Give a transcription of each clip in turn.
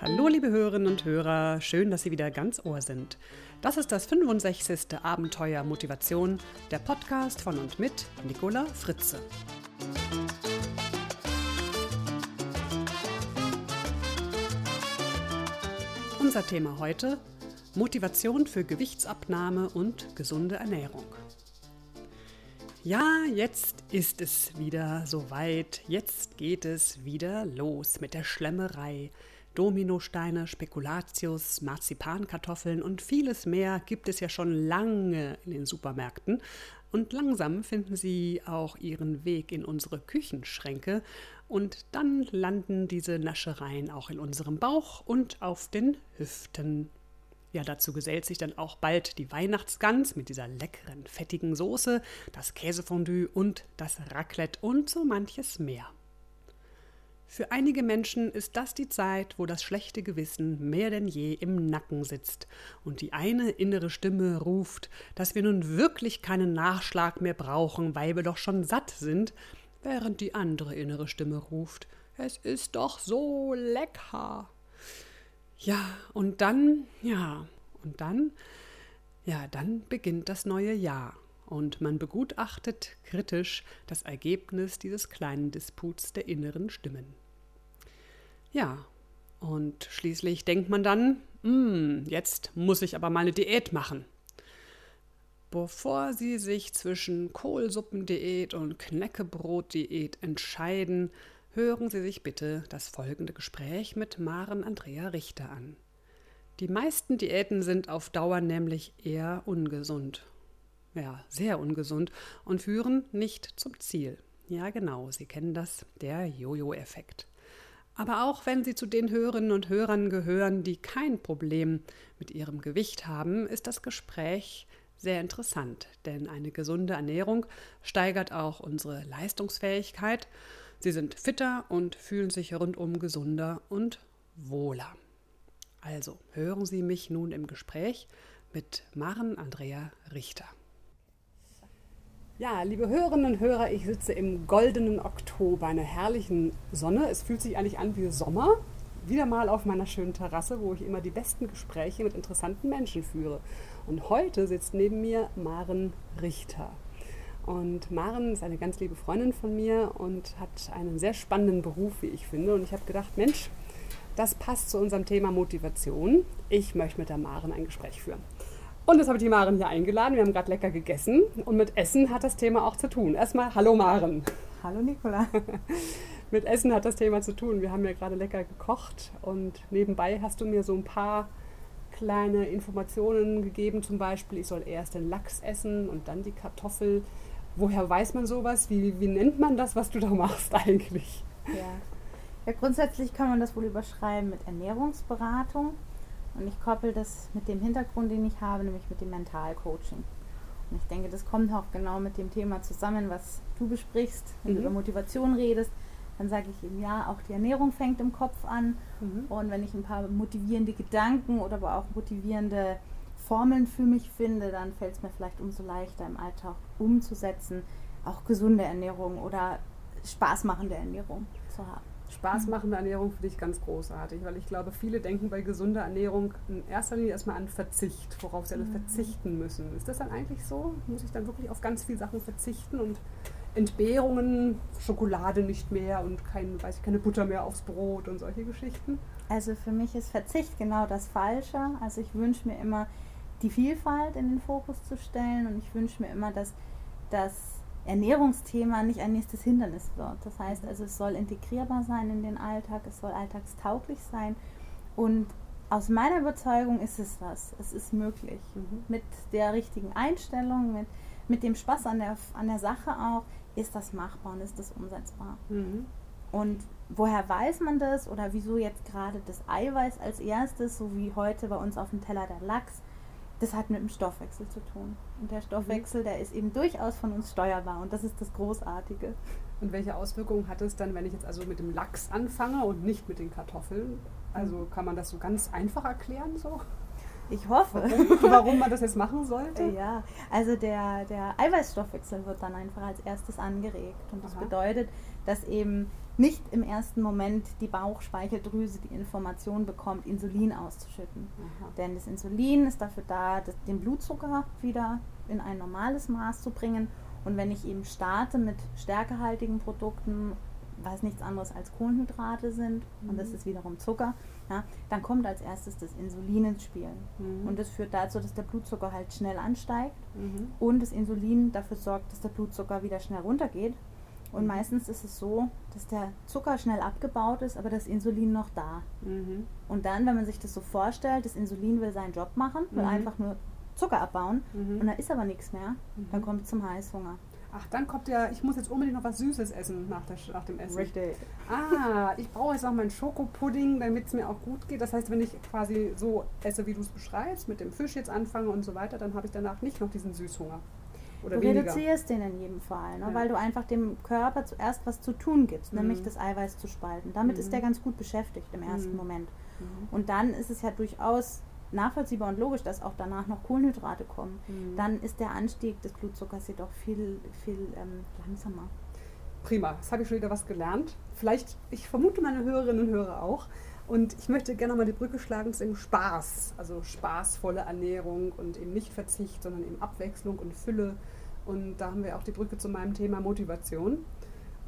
Hallo liebe Hörerinnen und Hörer, schön, dass Sie wieder ganz Ohr sind. Das ist das 65. Abenteuer Motivation, der Podcast von und mit Nicola Fritze. Unser Thema heute Motivation für Gewichtsabnahme und gesunde Ernährung. Ja, jetzt ist es wieder soweit. Jetzt geht es wieder los mit der Schlemmerei. Dominosteine, Spekulatius, Marzipankartoffeln und vieles mehr gibt es ja schon lange in den Supermärkten. Und langsam finden sie auch ihren Weg in unsere Küchenschränke. Und dann landen diese Naschereien auch in unserem Bauch und auf den Hüften. Ja, dazu gesellt sich dann auch bald die Weihnachtsgans mit dieser leckeren, fettigen Soße, das Käsefondue und das Raclette und so manches mehr. Für einige Menschen ist das die Zeit, wo das schlechte Gewissen mehr denn je im Nacken sitzt und die eine innere Stimme ruft, dass wir nun wirklich keinen Nachschlag mehr brauchen, weil wir doch schon satt sind, während die andere innere Stimme ruft, es ist doch so lecker. Ja, und dann, ja, und dann, ja, dann beginnt das neue Jahr und man begutachtet kritisch das Ergebnis dieses kleinen Disputs der inneren Stimmen. Ja, und schließlich denkt man dann, hm, jetzt muss ich aber mal eine Diät machen. Bevor Sie sich zwischen Kohlsuppendiät und Knäckebrotdiät entscheiden, hören Sie sich bitte das folgende Gespräch mit Maren Andrea Richter an. Die meisten Diäten sind auf Dauer nämlich eher ungesund. Ja, sehr ungesund und führen nicht zum Ziel. Ja, genau, Sie kennen das, der Jojo-Effekt. Aber auch wenn Sie zu den Hörerinnen und Hörern gehören, die kein Problem mit ihrem Gewicht haben, ist das Gespräch sehr interessant, denn eine gesunde Ernährung steigert auch unsere Leistungsfähigkeit. Sie sind fitter und fühlen sich rundum gesunder und wohler. Also hören Sie mich nun im Gespräch mit Maren Andrea Richter. Ja, liebe Hörerinnen und Hörer, ich sitze im goldenen Oktober, einer herrlichen Sonne. Es fühlt sich eigentlich an wie Sommer. Wieder mal auf meiner schönen Terrasse, wo ich immer die besten Gespräche mit interessanten Menschen führe. Und heute sitzt neben mir Maren Richter. Und Maren ist eine ganz liebe Freundin von mir und hat einen sehr spannenden Beruf, wie ich finde. Und ich habe gedacht, Mensch, das passt zu unserem Thema Motivation. Ich möchte mit der Maren ein Gespräch führen. Und jetzt habe ich die Maren hier eingeladen. Wir haben gerade lecker gegessen und mit Essen hat das Thema auch zu tun. Erstmal Hallo Maren. Hallo Nicola. mit Essen hat das Thema zu tun. Wir haben ja gerade lecker gekocht und nebenbei hast du mir so ein paar kleine Informationen gegeben. Zum Beispiel, ich soll erst den Lachs essen und dann die Kartoffel. Woher weiß man sowas? Wie, wie nennt man das, was du da machst eigentlich? Ja. ja, grundsätzlich kann man das wohl überschreiben mit Ernährungsberatung. Und ich koppel das mit dem Hintergrund, den ich habe, nämlich mit dem Mentalcoaching. Und ich denke, das kommt auch genau mit dem Thema zusammen, was du besprichst, wenn mhm. du über Motivation redest. Dann sage ich eben, ja, auch die Ernährung fängt im Kopf an. Mhm. Und wenn ich ein paar motivierende Gedanken oder aber auch motivierende Formeln für mich finde, dann fällt es mir vielleicht umso leichter im Alltag umzusetzen, auch gesunde Ernährung oder spaßmachende Ernährung zu haben. Spaßmachende Ernährung finde ich ganz großartig, weil ich glaube, viele denken bei gesunder Ernährung in erster Linie erstmal an Verzicht, worauf sie alle mhm. verzichten müssen. Ist das dann eigentlich so? Muss ich dann wirklich auf ganz viele Sachen verzichten und Entbehrungen, Schokolade nicht mehr und kein, weiß ich, keine Butter mehr aufs Brot und solche Geschichten? Also für mich ist Verzicht genau das Falsche. Also ich wünsche mir immer, die Vielfalt in den Fokus zu stellen und ich wünsche mir immer, dass das Ernährungsthema nicht ein nächstes Hindernis wird. Das heißt also, es soll integrierbar sein in den Alltag, es soll alltagstauglich sein und aus meiner Überzeugung ist es das. Es ist möglich. Mhm. Mit der richtigen Einstellung, mit, mit dem Spaß an der, an der Sache auch, ist das machbar und ist das umsetzbar. Mhm. Und woher weiß man das oder wieso jetzt gerade das Eiweiß als erstes, so wie heute bei uns auf dem Teller der Lachs? Das hat mit dem Stoffwechsel zu tun. Und der Stoffwechsel, der ist eben durchaus von uns steuerbar und das ist das Großartige. Und welche Auswirkungen hat es dann, wenn ich jetzt also mit dem Lachs anfange und nicht mit den Kartoffeln? Also kann man das so ganz einfach erklären so? Ich hoffe. Warum, warum, man das jetzt machen sollte? Ja, also der, der Eiweißstoffwechsel wird dann einfach als erstes angeregt. Und das Aha. bedeutet, dass eben nicht im ersten Moment die Bauchspeicheldrüse die Information bekommt, Insulin auszuschütten. Aha. Denn das Insulin ist dafür da, den Blutzucker wieder in ein normales Maß zu bringen. Und wenn ich eben starte mit stärkehaltigen Produkten, was nichts anderes als Kohlenhydrate sind, mhm. und das mhm. ist wiederum Zucker, ja, dann kommt als erstes das Insulin ins Spiel. Mhm. Und das führt dazu, dass der Blutzucker halt schnell ansteigt mhm. und das Insulin dafür sorgt, dass der Blutzucker wieder schnell runtergeht und meistens ist es so, dass der Zucker schnell abgebaut ist, aber das Insulin noch da. Mhm. Und dann, wenn man sich das so vorstellt, das Insulin will seinen Job machen, will mhm. einfach nur Zucker abbauen mhm. und da ist aber nichts mehr, dann mhm. kommt es zum Heißhunger. Ach, dann kommt ja, ich muss jetzt unbedingt noch was Süßes essen nach, der, nach dem Essen. Richtig. Ah, ich brauche jetzt auch meinen Schokopudding, damit es mir auch gut geht. Das heißt, wenn ich quasi so esse, wie du es beschreibst, mit dem Fisch jetzt anfange und so weiter, dann habe ich danach nicht noch diesen Süßhunger. Oder du weniger. reduzierst den in jedem Fall, ne? Ja. weil du einfach dem Körper zuerst was zu tun gibst, mhm. nämlich das Eiweiß zu spalten. Damit mhm. ist der ganz gut beschäftigt im ersten mhm. Moment. Mhm. Und dann ist es ja durchaus nachvollziehbar und logisch, dass auch danach noch Kohlenhydrate kommen. Mhm. Dann ist der Anstieg des Blutzuckers jedoch viel, viel ähm, langsamer. Prima, jetzt habe ich schon wieder was gelernt. Vielleicht, ich vermute meine Hörerinnen und Hörer auch. Und ich möchte gerne mal die Brücke schlagen zu dem Spaß, also spaßvolle Ernährung und eben nicht Verzicht, sondern eben Abwechslung und Fülle. Und da haben wir auch die Brücke zu meinem Thema Motivation.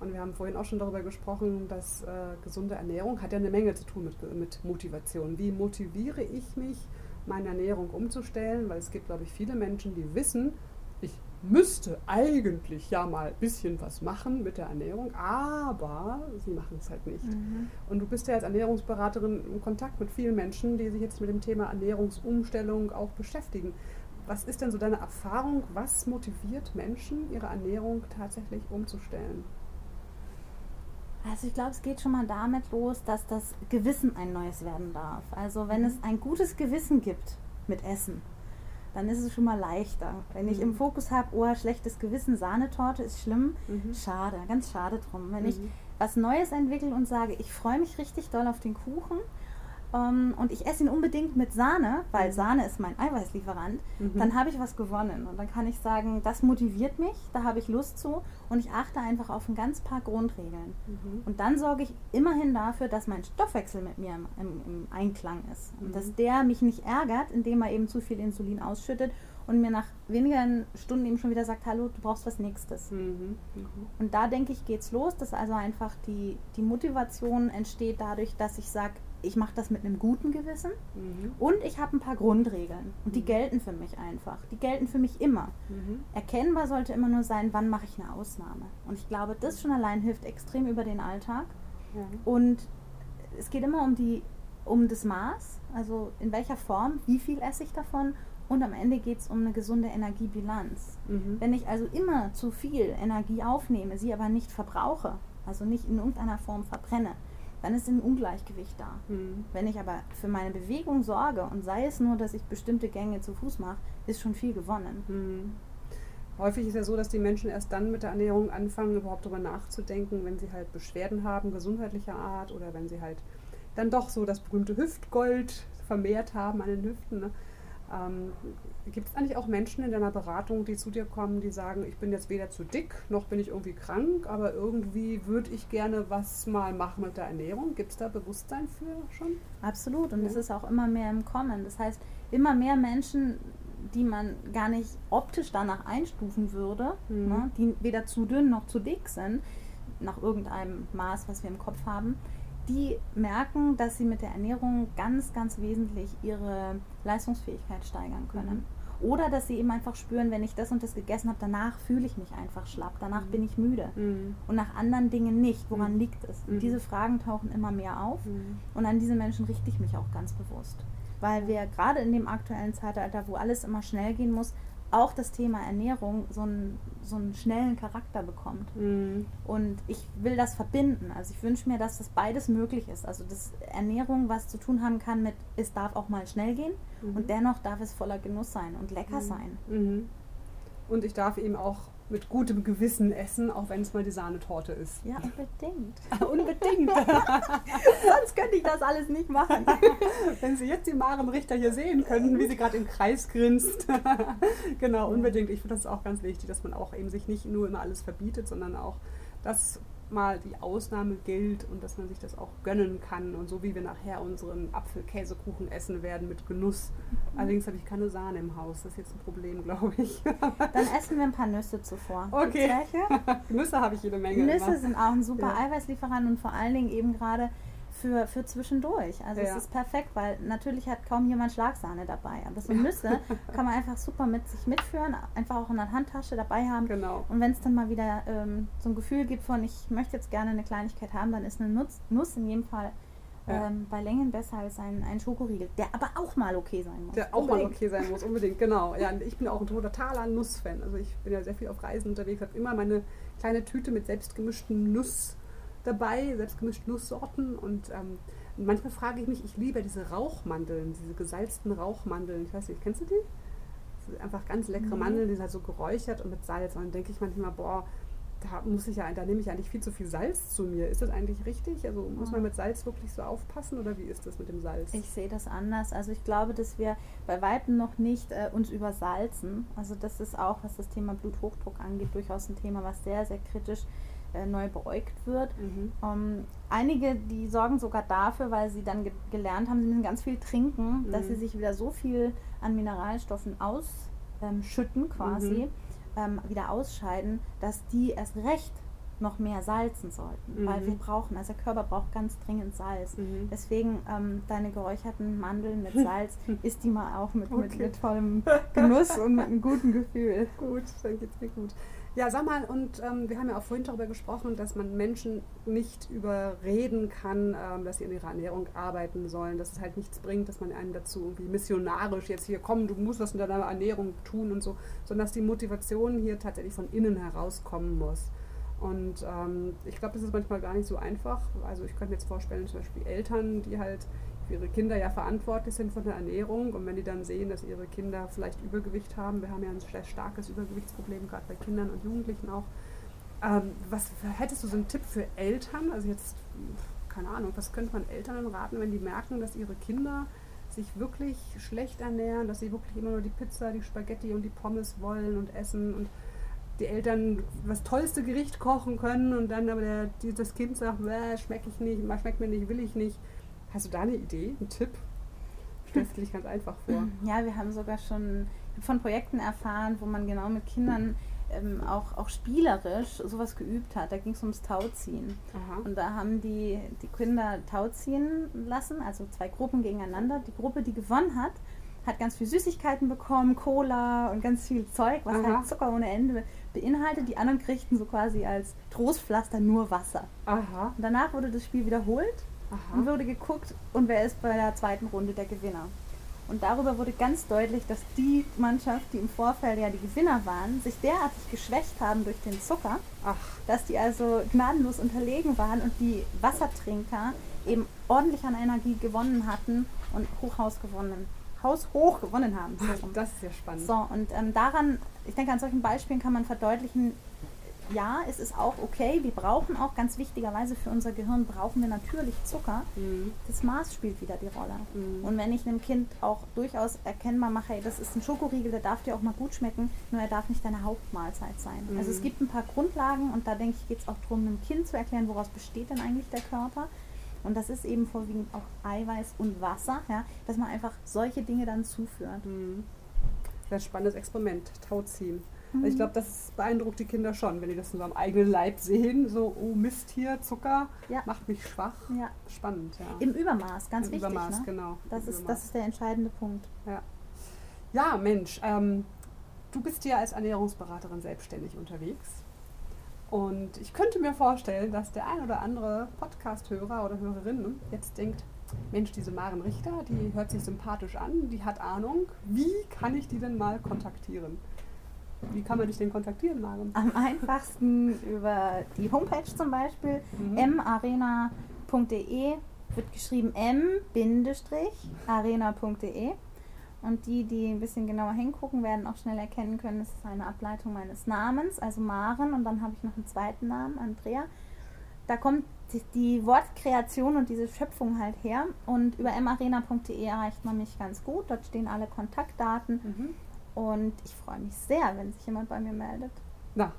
Und wir haben vorhin auch schon darüber gesprochen, dass äh, gesunde Ernährung hat ja eine Menge zu tun mit, mit Motivation. Wie motiviere ich mich, meine Ernährung umzustellen? Weil es gibt, glaube ich, viele Menschen, die wissen, ich müsste eigentlich ja mal ein bisschen was machen mit der Ernährung, aber sie machen es halt nicht. Mhm. Und du bist ja als Ernährungsberaterin in Kontakt mit vielen Menschen, die sich jetzt mit dem Thema Ernährungsumstellung auch beschäftigen. Was ist denn so deine Erfahrung? Was motiviert Menschen, ihre Ernährung tatsächlich umzustellen? Also ich glaube, es geht schon mal damit los, dass das Gewissen ein neues werden darf. Also wenn mhm. es ein gutes Gewissen gibt mit Essen, dann ist es schon mal leichter. Wenn ich im mhm. Fokus habe, oh, schlechtes Gewissen, Sahnetorte ist schlimm, mhm. schade, ganz schade drum. Wenn mhm. ich was Neues entwickle und sage, ich freue mich richtig doll auf den Kuchen ähm, und ich esse ihn unbedingt mit Sahne, weil mhm. Sahne ist mein Eiweißlieferant, mhm. dann habe ich was gewonnen. Und dann kann ich sagen, das motiviert mich, da habe ich Lust zu und ich achte einfach auf ein ganz paar Grundregeln. Mhm. Und dann sorge ich immerhin dafür, dass mein Stoffwechsel mit mir im, im, im Einklang ist. Und dass mhm. der mich nicht ärgert, indem er eben zu viel Insulin ausschüttet und mir nach wenigen Stunden eben schon wieder sagt, hallo, du brauchst was Nächstes. Mhm. Mhm. Und da denke ich, geht es los, dass also einfach die, die Motivation entsteht dadurch, dass ich sage, ich mache das mit einem guten Gewissen mhm. und ich habe ein paar Grundregeln und die mhm. gelten für mich einfach. Die gelten für mich immer. Mhm. Erkennbar sollte immer nur sein, wann mache ich eine Ausnahme. Und ich glaube, das schon allein hilft extrem über den Alltag. Ja. Und es geht immer um die um das Maß, also in welcher Form, wie viel esse ich davon und am Ende geht es um eine gesunde Energiebilanz. Mhm. Wenn ich also immer zu viel Energie aufnehme, sie aber nicht verbrauche, also nicht in irgendeiner Form verbrenne, dann ist ein Ungleichgewicht da. Mhm. Wenn ich aber für meine Bewegung sorge und sei es nur, dass ich bestimmte Gänge zu Fuß mache, ist schon viel gewonnen. Mhm. Häufig ist ja so, dass die Menschen erst dann mit der Ernährung anfangen, überhaupt darüber nachzudenken, wenn sie halt Beschwerden haben, gesundheitlicher Art oder wenn sie halt dann doch so das berühmte Hüftgold vermehrt haben an den Hüften. Ne? Ähm, Gibt es eigentlich auch Menschen in deiner Beratung, die zu dir kommen, die sagen, ich bin jetzt weder zu dick, noch bin ich irgendwie krank, aber irgendwie würde ich gerne was mal machen mit der Ernährung? Gibt es da Bewusstsein für schon? Absolut, und es ja. ist auch immer mehr im Kommen. Das heißt, immer mehr Menschen, die man gar nicht optisch danach einstufen würde, mhm. ne, die weder zu dünn noch zu dick sind, nach irgendeinem Maß, was wir im Kopf haben, die merken, dass sie mit der Ernährung ganz, ganz wesentlich ihre Leistungsfähigkeit steigern können. Mhm. Oder dass sie eben einfach spüren, wenn ich das und das gegessen habe, danach fühle ich mich einfach schlapp, danach mhm. bin ich müde. Mhm. Und nach anderen Dingen nicht. Woran mhm. liegt es? Und mhm. diese Fragen tauchen immer mehr auf. Mhm. Und an diese Menschen richte ich mich auch ganz bewusst. Weil wir gerade in dem aktuellen Zeitalter, wo alles immer schnell gehen muss, auch das Thema Ernährung so einen, so einen schnellen Charakter bekommt. Mhm. Und ich will das verbinden. Also ich wünsche mir, dass das beides möglich ist. Also dass Ernährung was zu tun haben kann mit, es darf auch mal schnell gehen mhm. und dennoch darf es voller Genuss sein und lecker mhm. sein. Und ich darf eben auch mit gutem Gewissen essen, auch wenn es mal die Sahnetorte ist. Ja, unbedingt. unbedingt. Sonst könnte ich das alles nicht machen. wenn Sie jetzt die Maren Richter hier sehen könnten, wie sie gerade im Kreis grinst. genau, unbedingt. Ich finde das auch ganz wichtig, dass man auch eben sich nicht nur immer alles verbietet, sondern auch das mal die Ausnahme gilt und dass man sich das auch gönnen kann und so wie wir nachher unseren Apfelkäsekuchen essen werden mit Genuss. Mhm. Allerdings habe ich keine Sahne im Haus, das ist jetzt ein Problem, glaube ich. Dann essen wir ein paar Nüsse zuvor. Okay. Nüsse habe ich jede Menge. Nüsse immer. sind auch ein super ja. Eiweißlieferant und vor allen Dingen eben gerade für, für zwischendurch. Also ja. es ist perfekt, weil natürlich hat kaum jemand Schlagsahne dabei. Aber so Nüsse kann man einfach super mit sich mitführen, einfach auch in der Handtasche dabei haben. Genau. Und wenn es dann mal wieder ähm, so ein Gefühl gibt von, ich möchte jetzt gerne eine Kleinigkeit haben, dann ist eine Nuss, Nuss in jedem Fall ja. ähm, bei Längen besser als ein, ein Schokoriegel, der aber auch mal okay sein muss. Der auch unbedingt. mal okay sein muss, unbedingt, genau. Ja, ich bin auch ein totaler Nussfan. Also ich bin ja sehr viel auf Reisen unterwegs, habe immer meine kleine Tüte mit selbstgemischten Nuss dabei, selbstgemischte Nusssorten. Und ähm, manchmal frage ich mich, ich liebe diese Rauchmandeln, diese gesalzten Rauchmandeln. Ich weiß nicht, kennst du die? einfach ganz leckere mhm. Mandeln, die sind halt so geräuchert und mit Salz. Und dann denke ich manchmal, boah, da muss ich ja, da nehme ich eigentlich viel zu viel Salz zu mir. Ist das eigentlich richtig? Also muss man mit Salz wirklich so aufpassen oder wie ist das mit dem Salz? Ich sehe das anders. Also ich glaube, dass wir bei Weitem noch nicht äh, uns übersalzen. Also das ist auch, was das Thema Bluthochdruck angeht, durchaus ein Thema, was sehr, sehr kritisch äh, neu beäugt wird. Mhm. Ähm, einige, die sorgen sogar dafür, weil sie dann ge gelernt haben, sie müssen ganz viel trinken, mhm. dass sie sich wieder so viel an Mineralstoffen ausschütten ähm, quasi, mhm. ähm, wieder ausscheiden, dass die erst recht noch mehr salzen sollten, weil mhm. wir brauchen, also der Körper braucht ganz dringend Salz. Mhm. Deswegen ähm, deine geräucherten Mandeln mit Salz isst die mal auch mit, okay. mit, mit vollem Genuss und mit einem guten Gefühl. Gut, dann geht's mir gut. Ja, sag mal, und ähm, wir haben ja auch vorhin darüber gesprochen, dass man Menschen nicht überreden kann, ähm, dass sie in ihrer Ernährung arbeiten sollen, dass es halt nichts bringt, dass man einen dazu irgendwie missionarisch jetzt hier, komm, du musst was in deiner Ernährung tun und so, sondern dass die Motivation hier tatsächlich von innen herauskommen muss. Und ähm, ich glaube, das ist manchmal gar nicht so einfach. Also ich könnte mir jetzt vorstellen, zum Beispiel Eltern, die halt ihre Kinder ja verantwortlich sind von der Ernährung und wenn die dann sehen, dass ihre Kinder vielleicht Übergewicht haben, wir haben ja ein sehr starkes Übergewichtsproblem, gerade bei Kindern und Jugendlichen auch. Ähm, was hättest du so einen Tipp für Eltern? Also jetzt, keine Ahnung, was könnte man Eltern raten, wenn die merken, dass ihre Kinder sich wirklich schlecht ernähren, dass sie wirklich immer nur die Pizza, die Spaghetti und die Pommes wollen und essen und die Eltern das tollste Gericht kochen können und dann aber der, das Kind sagt, schmecke ich nicht, schmeckt mir nicht, will ich nicht. Hast du da eine Idee, einen Tipp? Stellst du dich ganz einfach vor? Ja, wir haben sogar schon von Projekten erfahren, wo man genau mit Kindern ähm, auch, auch spielerisch sowas geübt hat. Da ging es ums Tauziehen. Aha. Und da haben die, die Kinder Tauziehen lassen, also zwei Gruppen gegeneinander. Die Gruppe, die gewonnen hat, hat ganz viel Süßigkeiten bekommen, Cola und ganz viel Zeug, was Aha. halt Zucker ohne Ende beinhaltet. Die anderen kriegten so quasi als Trostpflaster nur Wasser. Aha. Und danach wurde das Spiel wiederholt Aha. und wurde geguckt, und wer ist bei der zweiten Runde der Gewinner. Und darüber wurde ganz deutlich, dass die Mannschaft, die im Vorfeld ja die Gewinner waren, sich derartig geschwächt haben durch den Zucker, Ach. dass die also gnadenlos unterlegen waren und die Wassertrinker eben ordentlich an Energie gewonnen hatten und Hochhaus gewonnen, haushoch gewonnen haben. So das ist ja spannend. So, und ähm, daran, ich denke, an solchen Beispielen kann man verdeutlichen, ja, es ist auch okay. Wir brauchen auch ganz wichtigerweise für unser Gehirn brauchen wir natürlich Zucker. Mhm. Das Maß spielt wieder die Rolle. Mhm. Und wenn ich einem Kind auch durchaus erkennbar mache, hey, das ist ein Schokoriegel, der darf dir auch mal gut schmecken, nur er darf nicht deine Hauptmahlzeit sein. Mhm. Also es gibt ein paar Grundlagen und da denke ich, geht es auch darum, einem Kind zu erklären, woraus besteht denn eigentlich der Körper. Und das ist eben vorwiegend auch Eiweiß und Wasser, ja, dass man einfach solche Dinge dann zuführt. Mhm. Sehr spannendes Experiment, Tauziehen. Mhm. Ich glaube, das beeindruckt die Kinder schon, wenn die das in so einem eigenen Leib sehen. So, oh Mist hier, Zucker, ja. macht mich schwach. Ja. Spannend, ja. Im Übermaß, ganz Im wichtig. Übermaß, ne? genau. Das ist, das ist der entscheidende Punkt. Ja, ja Mensch, ähm, du bist ja als Ernährungsberaterin selbstständig unterwegs. Und ich könnte mir vorstellen, dass der ein oder andere Podcast-Hörer oder Hörerin jetzt denkt, Mensch, diese Maren Richter, die hört sich sympathisch an, die hat Ahnung. Wie kann ich die denn mal kontaktieren? Wie kann man dich denn kontaktieren, Maren? Am einfachsten über die Homepage zum Beispiel, mhm. marena.de, wird geschrieben m-arena.de. Und die, die ein bisschen genauer hingucken, werden auch schnell erkennen können, es ist eine Ableitung meines Namens, also Maren. Und dann habe ich noch einen zweiten Namen, Andrea. Da kommt die Wortkreation und diese Schöpfung halt her. Und über marena.de erreicht man mich ganz gut. Dort stehen alle Kontaktdaten. Mhm. Und ich freue mich sehr, wenn sich jemand bei mir meldet. Na,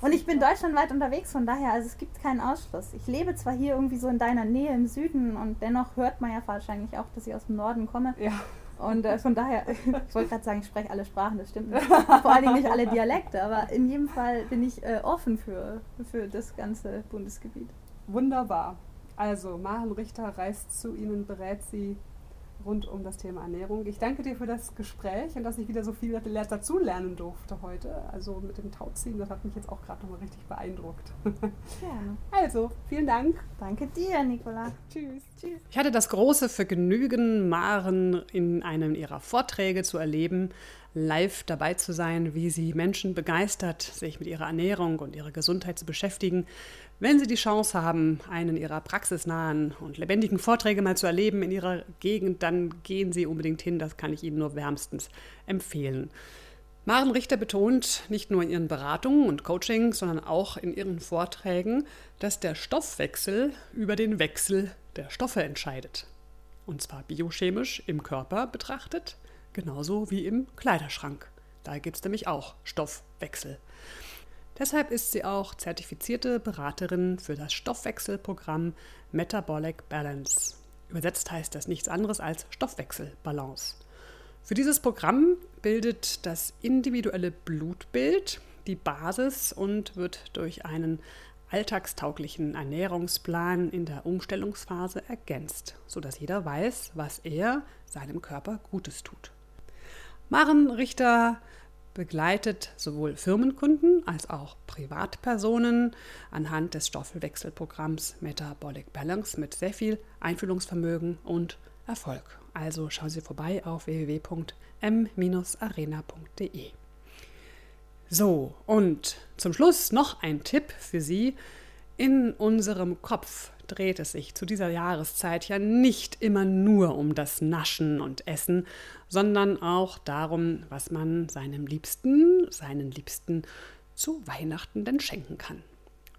Und ich bin deutschlandweit unterwegs, von daher, also es gibt keinen Ausschluss. Ich lebe zwar hier irgendwie so in deiner Nähe im Süden und dennoch hört man ja wahrscheinlich auch, dass ich aus dem Norden komme. Ja. Und äh, von daher, ich wollte gerade sagen, ich spreche alle Sprachen, das stimmt nicht. Vor allen Dingen nicht alle Dialekte, aber in jedem Fall bin ich äh, offen für, für das ganze Bundesgebiet. Wunderbar. Also, Maren Richter reist zu Ihnen, berät Sie rund um das Thema Ernährung. Ich danke dir für das Gespräch und dass ich wieder so viel dazu lernen durfte heute. Also mit dem Tauziehen, das hat mich jetzt auch gerade nochmal richtig beeindruckt. Gerne. Also, vielen Dank. Danke dir, Nicola. Tschüss. Tschüss. Ich hatte das große Vergnügen, Maren in einem ihrer Vorträge zu erleben, live dabei zu sein, wie sie Menschen begeistert, sich mit ihrer Ernährung und ihrer Gesundheit zu beschäftigen. Wenn Sie die Chance haben, einen Ihrer praxisnahen und lebendigen Vorträge mal zu erleben in Ihrer Gegend, dann gehen Sie unbedingt hin. Das kann ich Ihnen nur wärmstens empfehlen. Maren Richter betont nicht nur in ihren Beratungen und Coachings, sondern auch in ihren Vorträgen, dass der Stoffwechsel über den Wechsel der Stoffe entscheidet. Und zwar biochemisch im Körper betrachtet, genauso wie im Kleiderschrank. Da gibt es nämlich auch Stoffwechsel. Deshalb ist sie auch zertifizierte Beraterin für das Stoffwechselprogramm Metabolic Balance. Übersetzt heißt das nichts anderes als Stoffwechselbalance. Für dieses Programm bildet das individuelle Blutbild die Basis und wird durch einen alltagstauglichen Ernährungsplan in der Umstellungsphase ergänzt, sodass jeder weiß, was er seinem Körper Gutes tut. Maren Richter begleitet sowohl Firmenkunden als auch Privatpersonen anhand des Stoffwechselprogramms Metabolic Balance mit sehr viel Einfühlungsvermögen und Erfolg. Also schauen Sie vorbei auf www.m-arena.de. So, und zum Schluss noch ein Tipp für Sie. In unserem Kopf dreht es sich zu dieser Jahreszeit ja nicht immer nur um das Naschen und Essen, sondern auch darum, was man seinem Liebsten, seinen Liebsten zu Weihnachten denn schenken kann.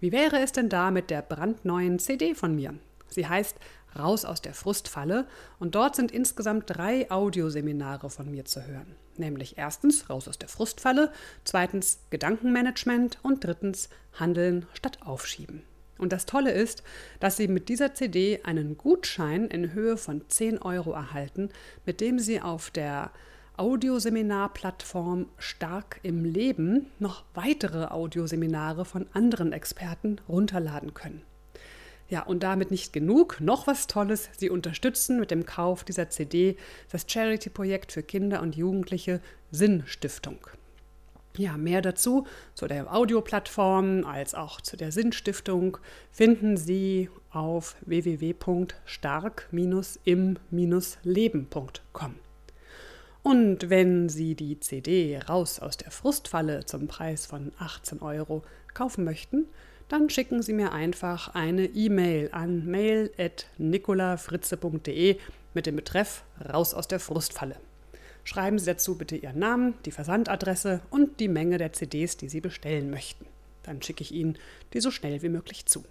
Wie wäre es denn da mit der brandneuen CD von mir? Sie heißt Raus aus der Frustfalle und dort sind insgesamt drei Audioseminare von mir zu hören. Nämlich erstens Raus aus der Frustfalle, zweitens Gedankenmanagement und drittens Handeln statt Aufschieben. Und das Tolle ist, dass Sie mit dieser CD einen Gutschein in Höhe von 10 Euro erhalten, mit dem Sie auf der Audioseminarplattform Stark im Leben noch weitere Audioseminare von anderen Experten runterladen können. Ja, und damit nicht genug, noch was Tolles. Sie unterstützen mit dem Kauf dieser CD das Charity-Projekt für Kinder und Jugendliche Sinnstiftung. Ja, mehr dazu zu der Audioplattform als auch zu der Sinnstiftung finden Sie auf www.stark-im-leben.com. Und wenn Sie die CD raus aus der Frustfalle zum Preis von 18 Euro kaufen möchten, dann schicken Sie mir einfach eine E-Mail an mail.nicolafritze.de mit dem Betreff Raus aus der Frustfalle. Schreiben Sie dazu bitte Ihren Namen, die Versandadresse und die Menge der CDs, die Sie bestellen möchten. Dann schicke ich Ihnen die so schnell wie möglich zu.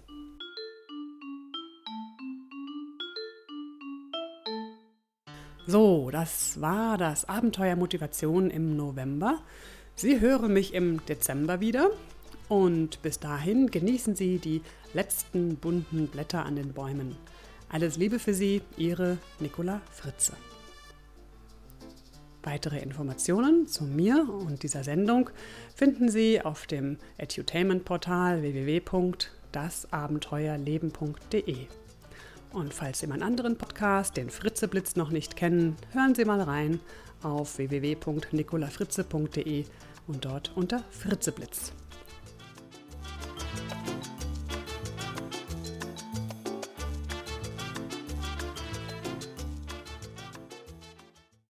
So, das war das Abenteuer Motivation im November. Sie hören mich im Dezember wieder und bis dahin genießen Sie die letzten bunten Blätter an den Bäumen. Alles Liebe für Sie, Ihre Nicola Fritze. Weitere Informationen zu mir und dieser Sendung finden Sie auf dem Edutainment-Portal www.dasabenteuerleben.de. Und falls Sie meinen anderen Podcast, den Fritzeblitz, noch nicht kennen, hören Sie mal rein auf www.nicolafritze.de und dort unter Fritzeblitz.